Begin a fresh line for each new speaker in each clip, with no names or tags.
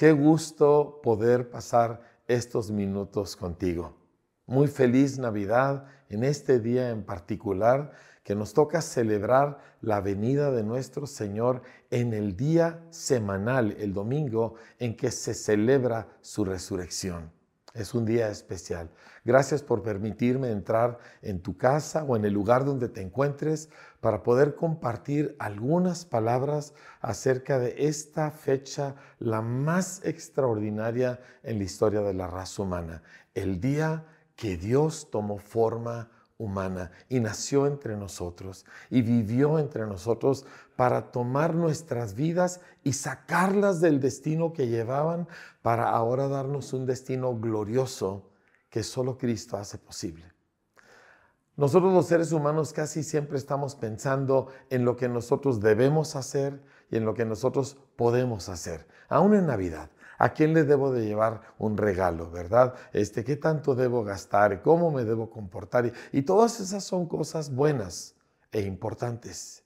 Qué gusto poder pasar estos minutos contigo. Muy feliz Navidad en este día en particular que nos toca celebrar la venida de nuestro Señor en el día semanal, el domingo, en que se celebra su resurrección. Es un día especial. Gracias por permitirme entrar en tu casa o en el lugar donde te encuentres para poder compartir algunas palabras acerca de esta fecha, la más extraordinaria en la historia de la raza humana, el día que Dios tomó forma humana y nació entre nosotros y vivió entre nosotros para tomar nuestras vidas y sacarlas del destino que llevaban para ahora darnos un destino glorioso que solo Cristo hace posible. Nosotros los seres humanos casi siempre estamos pensando en lo que nosotros debemos hacer y en lo que nosotros podemos hacer, aún en Navidad. ¿A quién le debo de llevar un regalo, verdad? Este, ¿Qué tanto debo gastar? ¿Cómo me debo comportar? Y todas esas son cosas buenas e importantes.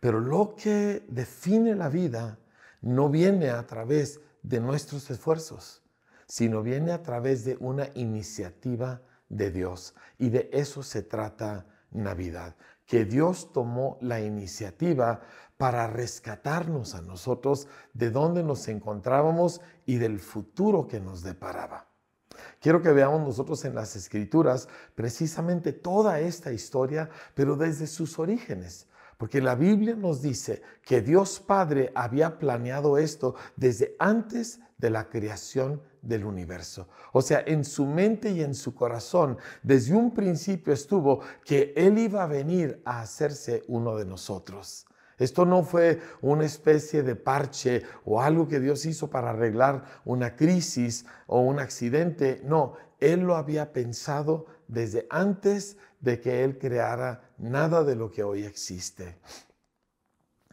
Pero lo que define la vida no viene a través de nuestros esfuerzos, sino viene a través de una iniciativa de Dios. Y de eso se trata Navidad, que Dios tomó la iniciativa para rescatarnos a nosotros de donde nos encontrábamos y del futuro que nos deparaba. Quiero que veamos nosotros en las escrituras precisamente toda esta historia, pero desde sus orígenes. Porque la Biblia nos dice que Dios Padre había planeado esto desde antes de la creación del universo. O sea, en su mente y en su corazón, desde un principio estuvo que Él iba a venir a hacerse uno de nosotros. Esto no fue una especie de parche o algo que Dios hizo para arreglar una crisis o un accidente. No, Él lo había pensado desde antes de que Él creara nada de lo que hoy existe.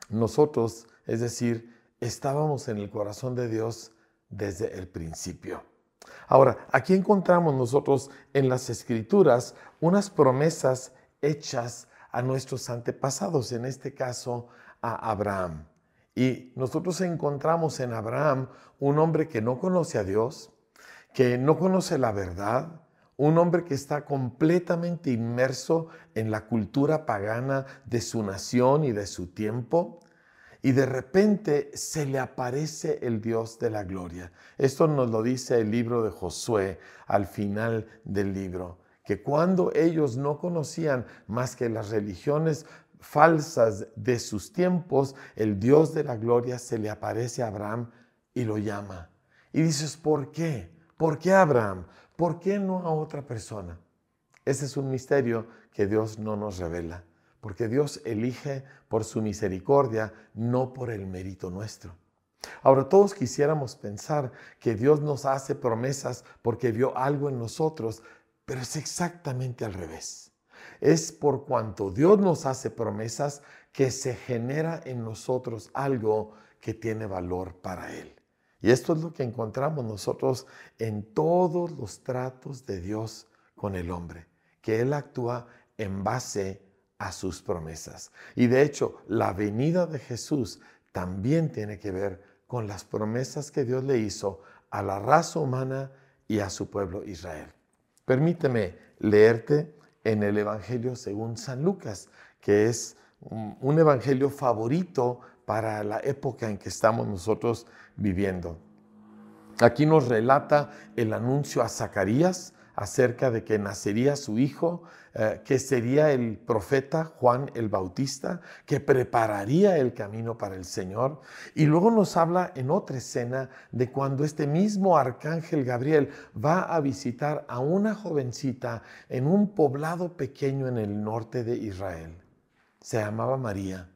Nosotros, es decir, estábamos en el corazón de Dios desde el principio. Ahora, aquí encontramos nosotros en las escrituras unas promesas hechas a nuestros antepasados, en este caso a Abraham. Y nosotros encontramos en Abraham un hombre que no conoce a Dios, que no conoce la verdad, un hombre que está completamente inmerso en la cultura pagana de su nación y de su tiempo, y de repente se le aparece el Dios de la gloria. Esto nos lo dice el libro de Josué al final del libro que cuando ellos no conocían más que las religiones falsas de sus tiempos, el Dios de la gloria se le aparece a Abraham y lo llama. Y dices, ¿por qué? ¿Por qué Abraham? ¿Por qué no a otra persona? Ese es un misterio que Dios no nos revela, porque Dios elige por su misericordia, no por el mérito nuestro. Ahora todos quisiéramos pensar que Dios nos hace promesas porque vio algo en nosotros pero es exactamente al revés. Es por cuanto Dios nos hace promesas que se genera en nosotros algo que tiene valor para Él. Y esto es lo que encontramos nosotros en todos los tratos de Dios con el hombre, que Él actúa en base a sus promesas. Y de hecho, la venida de Jesús también tiene que ver con las promesas que Dios le hizo a la raza humana y a su pueblo Israel. Permíteme leerte en el Evangelio según San Lucas, que es un evangelio favorito para la época en que estamos nosotros viviendo. Aquí nos relata el anuncio a Zacarías acerca de que nacería su hijo, eh, que sería el profeta Juan el Bautista, que prepararía el camino para el Señor. Y luego nos habla en otra escena de cuando este mismo arcángel Gabriel va a visitar a una jovencita en un poblado pequeño en el norte de Israel. Se llamaba María.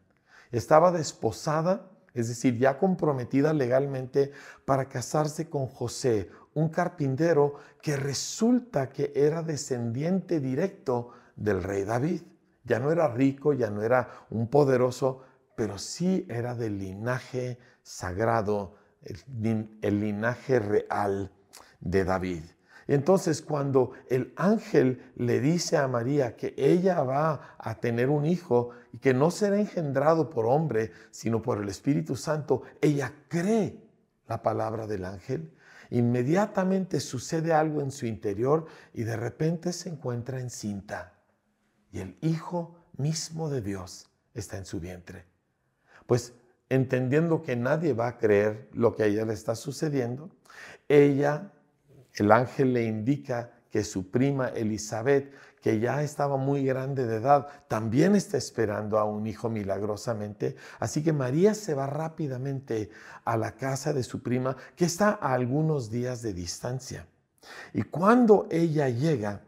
Estaba desposada es decir, ya comprometida legalmente para casarse con José, un carpintero que resulta que era descendiente directo del rey David. Ya no era rico, ya no era un poderoso, pero sí era del linaje sagrado, el, linaje real de David. Entonces cuando el ángel le dice a María que ella va a tener un hijo y que no será engendrado por hombre, sino por el Espíritu Santo, ella cree la palabra del ángel, inmediatamente sucede algo en su interior y de repente se encuentra encinta. Y el Hijo mismo de Dios está en su vientre. Pues entendiendo que nadie va a creer lo que a ella le está sucediendo, ella, el ángel le indica que su prima Elizabeth, que ya estaba muy grande de edad, también está esperando a un hijo milagrosamente. Así que María se va rápidamente a la casa de su prima, que está a algunos días de distancia. Y cuando ella llega,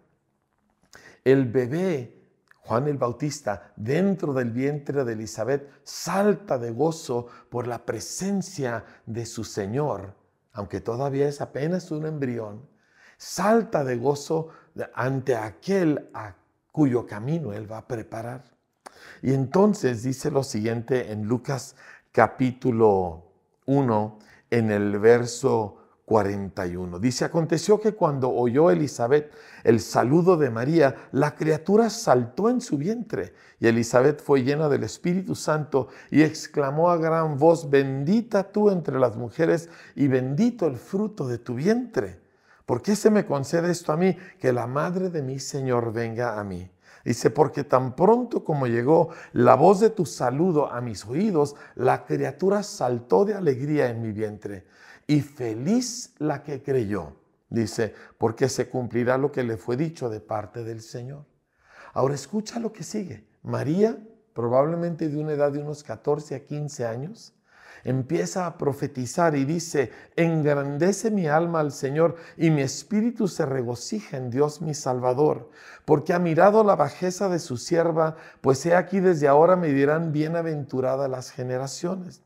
el bebé Juan el Bautista, dentro del vientre de Elizabeth, salta de gozo por la presencia de su Señor, aunque todavía es apenas un embrión, salta de gozo ante aquel a cuyo camino él va a preparar. Y entonces dice lo siguiente en Lucas capítulo 1, en el verso 41. Dice, aconteció que cuando oyó Elizabeth el saludo de María, la criatura saltó en su vientre y Elizabeth fue llena del Espíritu Santo y exclamó a gran voz, bendita tú entre las mujeres y bendito el fruto de tu vientre. ¿Por qué se me concede esto a mí? Que la madre de mi Señor venga a mí. Dice, porque tan pronto como llegó la voz de tu saludo a mis oídos, la criatura saltó de alegría en mi vientre. Y feliz la que creyó, dice, porque se cumplirá lo que le fue dicho de parte del Señor. Ahora escucha lo que sigue. María, probablemente de una edad de unos 14 a 15 años, empieza a profetizar y dice, engrandece mi alma al Señor y mi espíritu se regocija en Dios mi Salvador, porque ha mirado la bajeza de su sierva, pues he aquí desde ahora me dirán bienaventuradas las generaciones.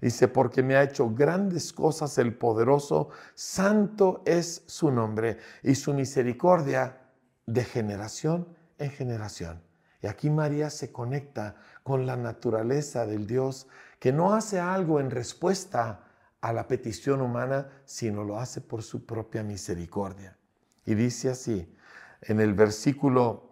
Dice, porque me ha hecho grandes cosas el poderoso, santo es su nombre y su misericordia de generación en generación. Y aquí María se conecta con la naturaleza del Dios que no hace algo en respuesta a la petición humana, sino lo hace por su propia misericordia. Y dice así, en el versículo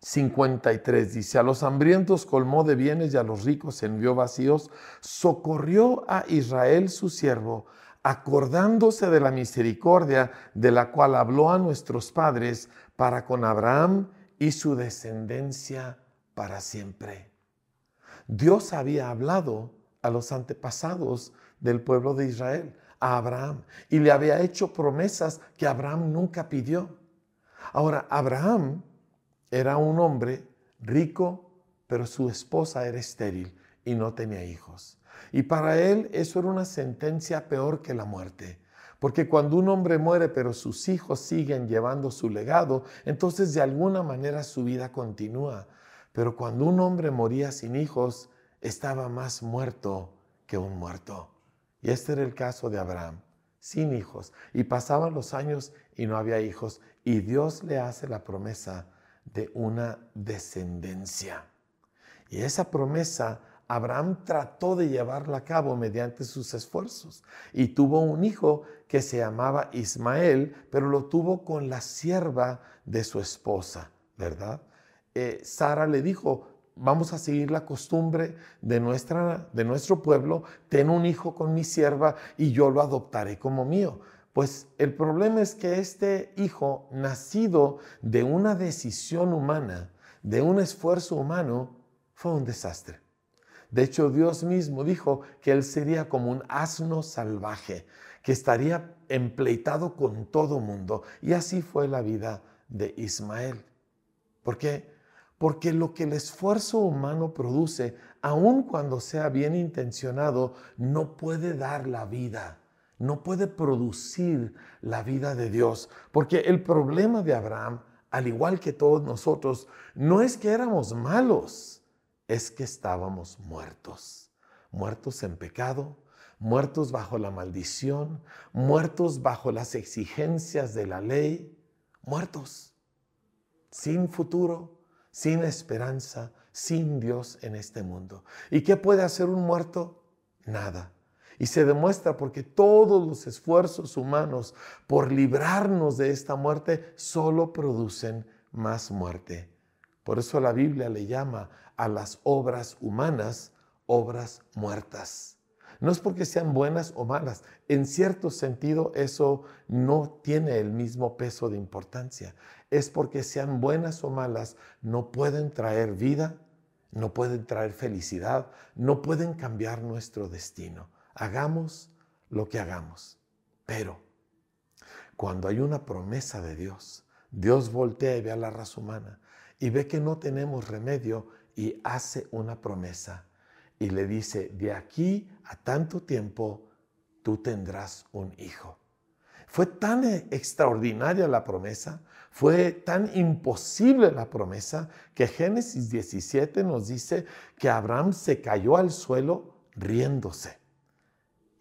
53 dice, a los hambrientos colmó de bienes y a los ricos envió vacíos, socorrió a Israel su siervo, acordándose de la misericordia de la cual habló a nuestros padres para con Abraham y su descendencia para siempre. Dios había hablado a los antepasados del pueblo de Israel, a Abraham, y le había hecho promesas que Abraham nunca pidió. Ahora, Abraham era un hombre rico, pero su esposa era estéril y no tenía hijos. Y para él eso era una sentencia peor que la muerte. Porque cuando un hombre muere pero sus hijos siguen llevando su legado, entonces de alguna manera su vida continúa. Pero cuando un hombre moría sin hijos, estaba más muerto que un muerto. Y este era el caso de Abraham, sin hijos. Y pasaban los años y no había hijos. Y Dios le hace la promesa de una descendencia. Y esa promesa Abraham trató de llevarla a cabo mediante sus esfuerzos y tuvo un hijo que se llamaba Ismael, pero lo tuvo con la sierva de su esposa, ¿verdad? Eh, Sara le dijo, vamos a seguir la costumbre de, nuestra, de nuestro pueblo, ten un hijo con mi sierva y yo lo adoptaré como mío. Pues el problema es que este hijo, nacido de una decisión humana, de un esfuerzo humano, fue un desastre. De hecho, Dios mismo dijo que él sería como un asno salvaje, que estaría empleitado con todo mundo. Y así fue la vida de Ismael. ¿Por qué? Porque lo que el esfuerzo humano produce, aun cuando sea bien intencionado, no puede dar la vida no puede producir la vida de Dios. Porque el problema de Abraham, al igual que todos nosotros, no es que éramos malos, es que estábamos muertos. Muertos en pecado, muertos bajo la maldición, muertos bajo las exigencias de la ley, muertos, sin futuro, sin esperanza, sin Dios en este mundo. ¿Y qué puede hacer un muerto? Nada y se demuestra porque todos los esfuerzos humanos por librarnos de esta muerte solo producen más muerte. Por eso la Biblia le llama a las obras humanas obras muertas. No es porque sean buenas o malas. En cierto sentido, eso no tiene el mismo peso de importancia. Es porque sean buenas o malas, no pueden traer vida, no pueden traer felicidad, no pueden cambiar nuestro destino. Hagamos lo que hagamos. Pero cuando hay una promesa de Dios, Dios voltea y ve a la raza humana y ve que no tenemos remedio y hace una promesa y le dice, de aquí a tanto tiempo tú tendrás un hijo. Fue tan extraordinaria la promesa, fue tan imposible la promesa, que Génesis 17 nos dice que Abraham se cayó al suelo riéndose.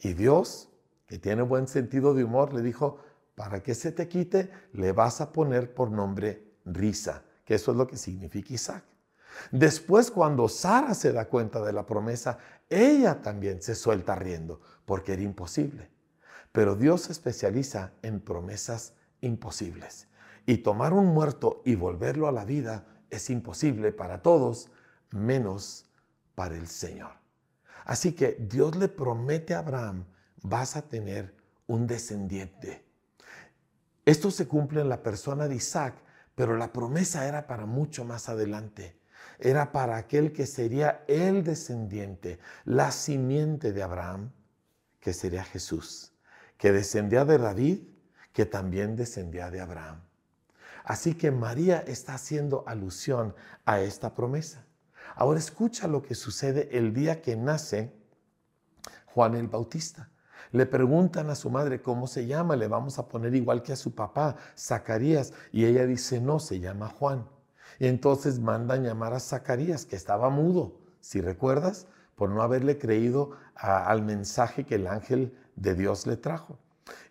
Y Dios, que tiene buen sentido de humor, le dijo, para que se te quite, le vas a poner por nombre risa, que eso es lo que significa Isaac. Después, cuando Sara se da cuenta de la promesa, ella también se suelta riendo, porque era imposible. Pero Dios se especializa en promesas imposibles. Y tomar un muerto y volverlo a la vida es imposible para todos, menos para el Señor. Así que Dios le promete a Abraham, vas a tener un descendiente. Esto se cumple en la persona de Isaac, pero la promesa era para mucho más adelante era para aquel que sería el descendiente, la simiente de Abraham, que sería Jesús, que descendía de David, que también descendía de Abraham. Así que María está haciendo alusión a esta promesa. Ahora escucha lo que sucede el día que nace Juan el Bautista. Le preguntan a su madre cómo se llama, le vamos a poner igual que a su papá, Zacarías, y ella dice, no, se llama Juan. Entonces mandan llamar a Zacarías, que estaba mudo, si recuerdas, por no haberle creído al mensaje que el ángel de Dios le trajo.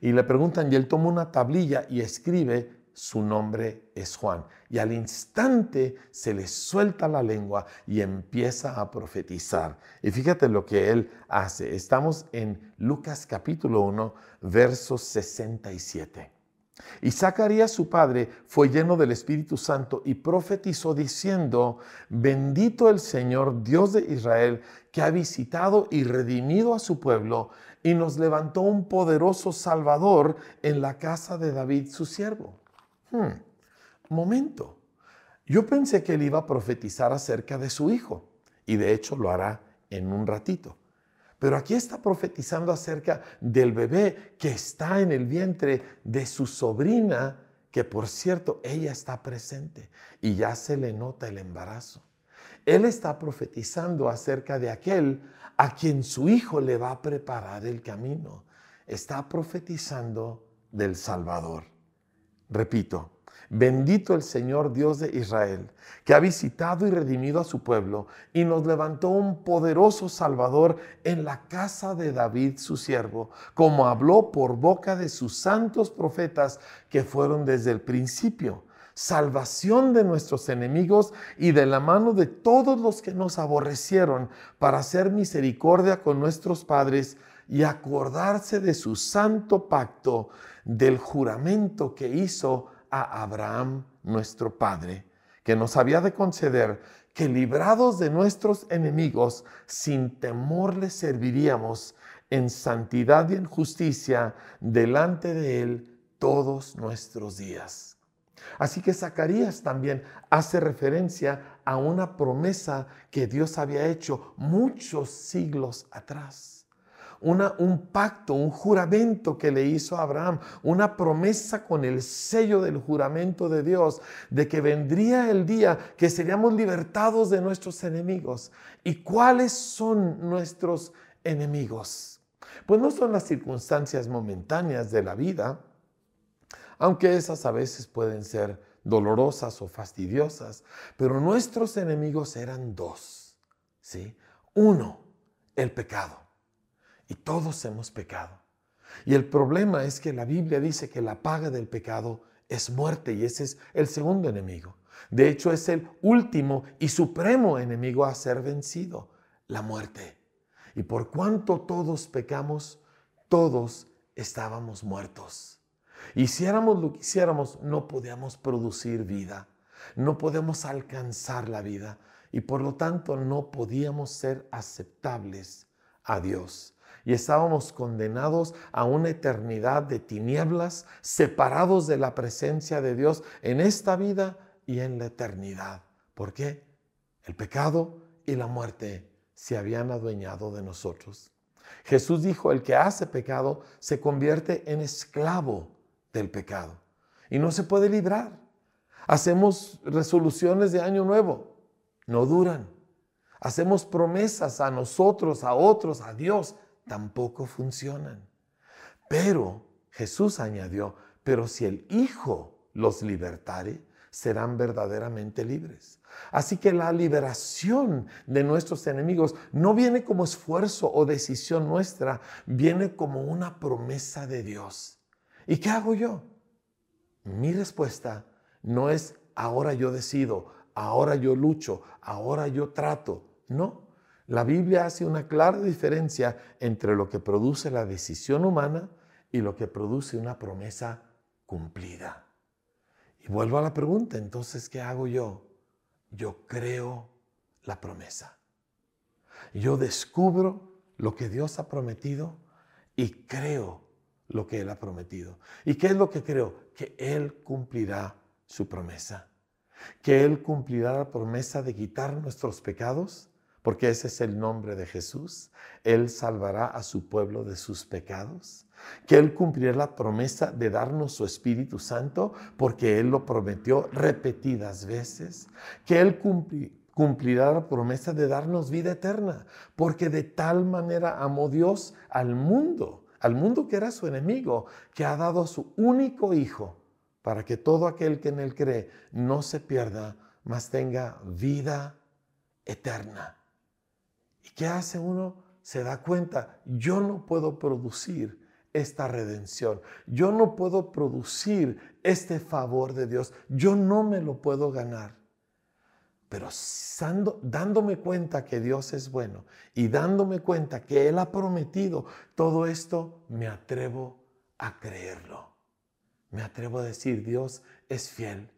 Y le preguntan, y él toma una tablilla y escribe, su nombre es Juan. Y al instante se le suelta la lengua y empieza a profetizar. Y fíjate lo que él hace. Estamos en Lucas capítulo 1, verso 67. Y Zacarías su padre fue lleno del Espíritu Santo y profetizó diciendo, bendito el Señor Dios de Israel, que ha visitado y redimido a su pueblo y nos levantó un poderoso Salvador en la casa de David su siervo. Hmm, momento, yo pensé que él iba a profetizar acerca de su hijo y de hecho lo hará en un ratito. Pero aquí está profetizando acerca del bebé que está en el vientre de su sobrina, que por cierto, ella está presente y ya se le nota el embarazo. Él está profetizando acerca de aquel a quien su hijo le va a preparar el camino. Está profetizando del Salvador. Repito, Bendito el Señor Dios de Israel, que ha visitado y redimido a su pueblo y nos levantó un poderoso Salvador en la casa de David su siervo, como habló por boca de sus santos profetas que fueron desde el principio. Salvación de nuestros enemigos y de la mano de todos los que nos aborrecieron, para hacer misericordia con nuestros padres y acordarse de su santo pacto, del juramento que hizo a Abraham, nuestro Padre, que nos había de conceder que librados de nuestros enemigos, sin temor le serviríamos en santidad y en justicia delante de Él todos nuestros días. Así que Zacarías también hace referencia a una promesa que Dios había hecho muchos siglos atrás un pacto, un juramento que le hizo a Abraham, una promesa con el sello del juramento de Dios, de que vendría el día que seríamos libertados de nuestros enemigos. ¿Y cuáles son nuestros enemigos? Pues no son las circunstancias momentáneas de la vida, aunque esas a veces pueden ser dolorosas o fastidiosas, pero nuestros enemigos eran dos, ¿sí? Uno, el pecado. Y todos hemos pecado. Y el problema es que la Biblia dice que la paga del pecado es muerte y ese es el segundo enemigo. De hecho, es el último y supremo enemigo a ser vencido, la muerte. Y por cuanto todos pecamos, todos estábamos muertos. Hiciéramos lo que hiciéramos, no podíamos producir vida, no podemos alcanzar la vida y por lo tanto no podíamos ser aceptables a Dios. Y estábamos condenados a una eternidad de tinieblas, separados de la presencia de Dios en esta vida y en la eternidad. ¿Por qué? El pecado y la muerte se habían adueñado de nosotros. Jesús dijo, el que hace pecado se convierte en esclavo del pecado y no se puede librar. Hacemos resoluciones de año nuevo, no duran. Hacemos promesas a nosotros, a otros, a Dios, tampoco funcionan. Pero Jesús añadió, pero si el Hijo los libertare, serán verdaderamente libres. Así que la liberación de nuestros enemigos no viene como esfuerzo o decisión nuestra, viene como una promesa de Dios. ¿Y qué hago yo? Mi respuesta no es ahora yo decido, ahora yo lucho, ahora yo trato. No, la Biblia hace una clara diferencia entre lo que produce la decisión humana y lo que produce una promesa cumplida. Y vuelvo a la pregunta, entonces, ¿qué hago yo? Yo creo la promesa. Yo descubro lo que Dios ha prometido y creo lo que Él ha prometido. ¿Y qué es lo que creo? Que Él cumplirá su promesa. Que Él cumplirá la promesa de quitar nuestros pecados porque ese es el nombre de Jesús. Él salvará a su pueblo de sus pecados, que Él cumplirá la promesa de darnos su Espíritu Santo, porque Él lo prometió repetidas veces, que Él cumplirá la promesa de darnos vida eterna, porque de tal manera amó Dios al mundo, al mundo que era su enemigo, que ha dado a su único Hijo, para que todo aquel que en Él cree no se pierda, mas tenga vida eterna. ¿Y qué hace uno? Se da cuenta, yo no puedo producir esta redención, yo no puedo producir este favor de Dios, yo no me lo puedo ganar. Pero dándome cuenta que Dios es bueno y dándome cuenta que Él ha prometido todo esto, me atrevo a creerlo. Me atrevo a decir, Dios es fiel.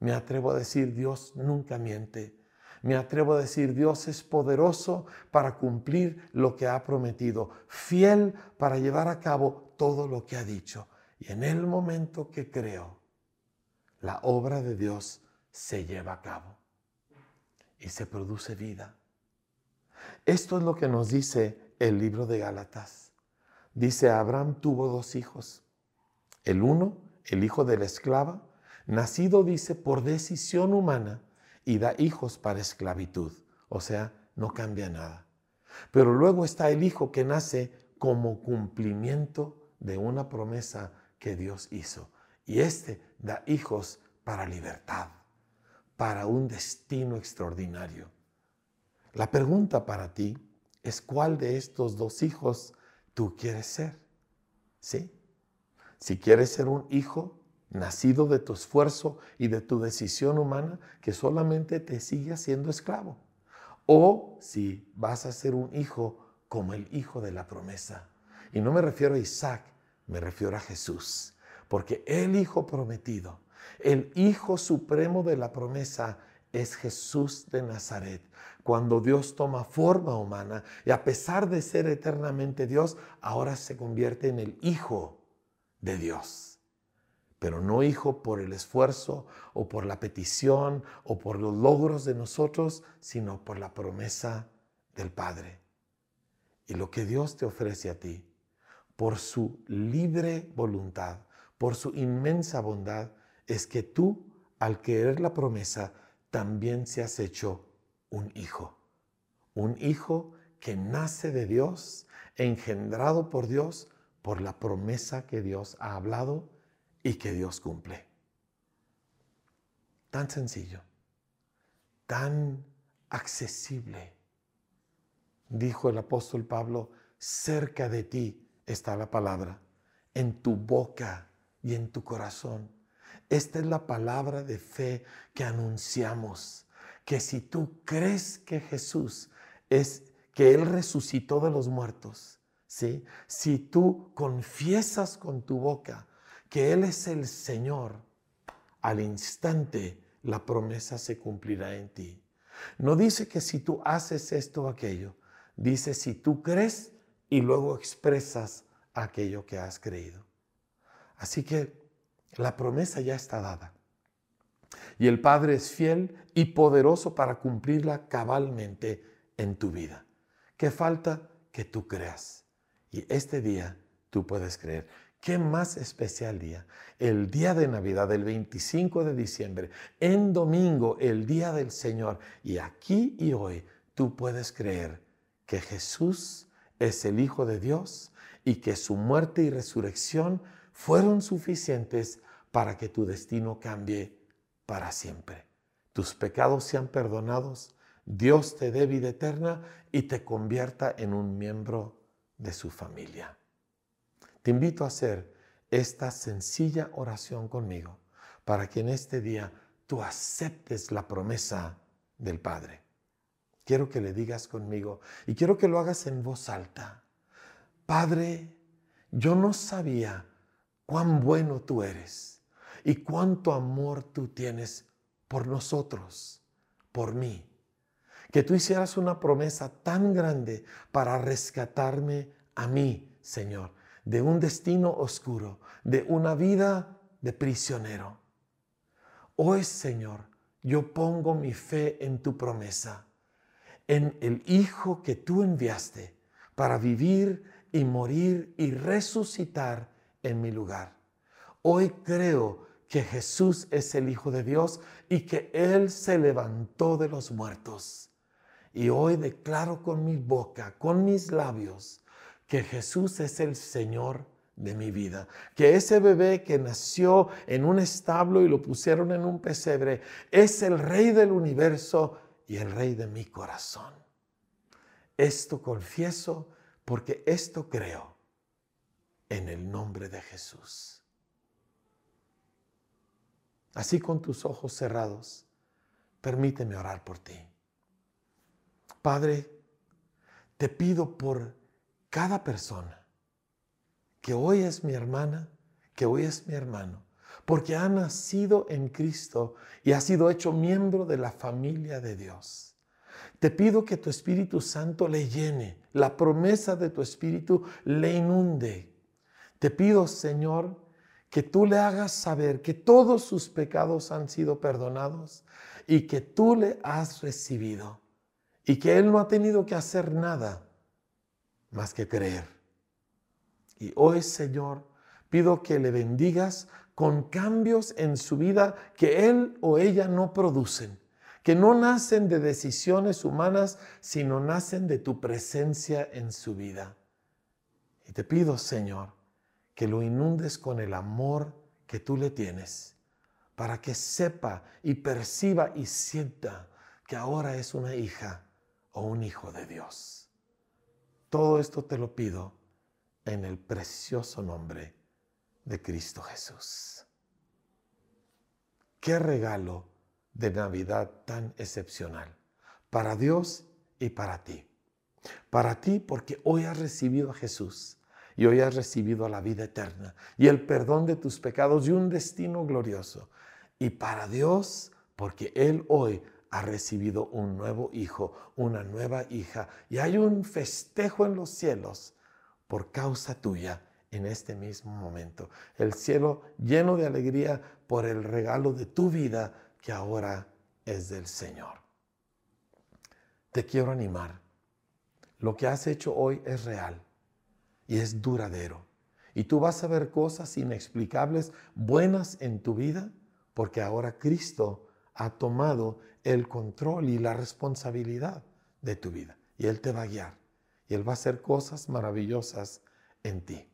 Me atrevo a decir, Dios nunca miente. Me atrevo a decir, Dios es poderoso para cumplir lo que ha prometido, fiel para llevar a cabo todo lo que ha dicho. Y en el momento que creo, la obra de Dios se lleva a cabo y se produce vida. Esto es lo que nos dice el libro de Gálatas. Dice, Abraham tuvo dos hijos. El uno, el hijo de la esclava, nacido, dice, por decisión humana y da hijos para esclavitud. O sea, no cambia nada. Pero luego está el hijo que nace como cumplimiento de una promesa que Dios hizo. Y este da hijos para libertad, para un destino extraordinario. La pregunta para ti es cuál de estos dos hijos tú quieres ser. ¿Sí? Si quieres ser un hijo nacido de tu esfuerzo y de tu decisión humana, que solamente te sigue siendo esclavo. O si vas a ser un hijo como el hijo de la promesa. Y no me refiero a Isaac, me refiero a Jesús. Porque el hijo prometido, el hijo supremo de la promesa, es Jesús de Nazaret. Cuando Dios toma forma humana y a pesar de ser eternamente Dios, ahora se convierte en el Hijo de Dios pero no hijo por el esfuerzo o por la petición o por los logros de nosotros, sino por la promesa del Padre. Y lo que Dios te ofrece a ti, por su libre voluntad, por su inmensa bondad, es que tú, al querer la promesa, también seas hecho un hijo. Un hijo que nace de Dios, engendrado por Dios, por la promesa que Dios ha hablado y que Dios cumple. Tan sencillo, tan accesible. Dijo el apóstol Pablo, cerca de ti está la palabra, en tu boca y en tu corazón. Esta es la palabra de fe que anunciamos, que si tú crees que Jesús es, que Él resucitó de los muertos, ¿sí? si tú confiesas con tu boca que Él es el Señor, al instante la promesa se cumplirá en ti. No dice que si tú haces esto o aquello, dice si tú crees, y luego expresas aquello que has creído. Así que la promesa ya está dada. Y el Padre es fiel y poderoso para cumplirla cabalmente en tu vida. ¿Qué falta? Que tú creas. Y este día tú puedes creer. ¿Qué más especial día? El día de Navidad, el 25 de diciembre, en domingo, el día del Señor. Y aquí y hoy tú puedes creer que Jesús es el Hijo de Dios y que su muerte y resurrección fueron suficientes para que tu destino cambie para siempre. Tus pecados sean perdonados, Dios te dé vida eterna y te convierta en un miembro de su familia. Te invito a hacer esta sencilla oración conmigo para que en este día tú aceptes la promesa del Padre. Quiero que le digas conmigo y quiero que lo hagas en voz alta. Padre, yo no sabía cuán bueno tú eres y cuánto amor tú tienes por nosotros, por mí. Que tú hicieras una promesa tan grande para rescatarme a mí, Señor, de un destino oscuro, de una vida de prisionero. Hoy, Señor, yo pongo mi fe en tu promesa, en el Hijo que tú enviaste para vivir y morir y resucitar en mi lugar. Hoy creo que Jesús es el Hijo de Dios y que Él se levantó de los muertos. Y hoy declaro con mi boca, con mis labios, que Jesús es el Señor de mi vida. Que ese bebé que nació en un establo y lo pusieron en un pesebre es el Rey del universo y el Rey de mi corazón. Esto confieso porque esto creo en el nombre de Jesús. Así con tus ojos cerrados, permíteme orar por ti. Padre, te pido por cada persona que hoy es mi hermana, que hoy es mi hermano, porque ha nacido en Cristo y ha sido hecho miembro de la familia de Dios. Te pido que tu Espíritu Santo le llene, la promesa de tu Espíritu le inunde, te pido, Señor, que tú le hagas saber que todos sus pecados han sido perdonados y que tú le has recibido y que él no ha tenido que hacer nada más que creer. Y hoy, Señor, pido que le bendigas con cambios en su vida que él o ella no producen, que no nacen de decisiones humanas, sino nacen de tu presencia en su vida. Y te pido, Señor, que lo inundes con el amor que tú le tienes, para que sepa y perciba y sienta que ahora es una hija o un hijo de Dios. Todo esto te lo pido en el precioso nombre de Cristo Jesús. Qué regalo de Navidad tan excepcional para Dios y para ti. Para ti porque hoy has recibido a Jesús y hoy has recibido la vida eterna y el perdón de tus pecados y un destino glorioso. Y para Dios, porque Él hoy ha recibido un nuevo hijo, una nueva hija, y hay un festejo en los cielos por causa tuya en este mismo momento. El cielo lleno de alegría por el regalo de tu vida que ahora es del Señor. Te quiero animar. Lo que has hecho hoy es real y es duradero. Y tú vas a ver cosas inexplicables, buenas en tu vida, porque ahora Cristo ha tomado el control y la responsabilidad de tu vida. Y Él te va a guiar. Y Él va a hacer cosas maravillosas en ti.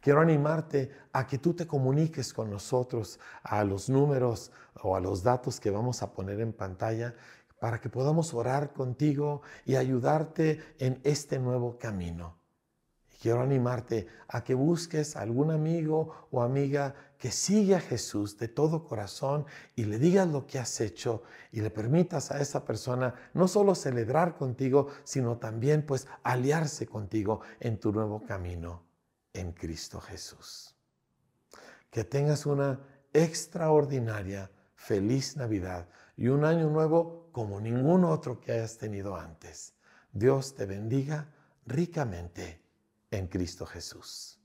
Quiero animarte a que tú te comuniques con nosotros a los números o a los datos que vamos a poner en pantalla para que podamos orar contigo y ayudarte en este nuevo camino. Quiero animarte a que busques algún amigo o amiga que sigue a Jesús de todo corazón y le digas lo que has hecho y le permitas a esa persona no solo celebrar contigo, sino también pues aliarse contigo en tu nuevo camino en Cristo Jesús. Que tengas una extraordinaria, feliz Navidad y un año nuevo como ningún otro que hayas tenido antes. Dios te bendiga ricamente en Cristo Jesús.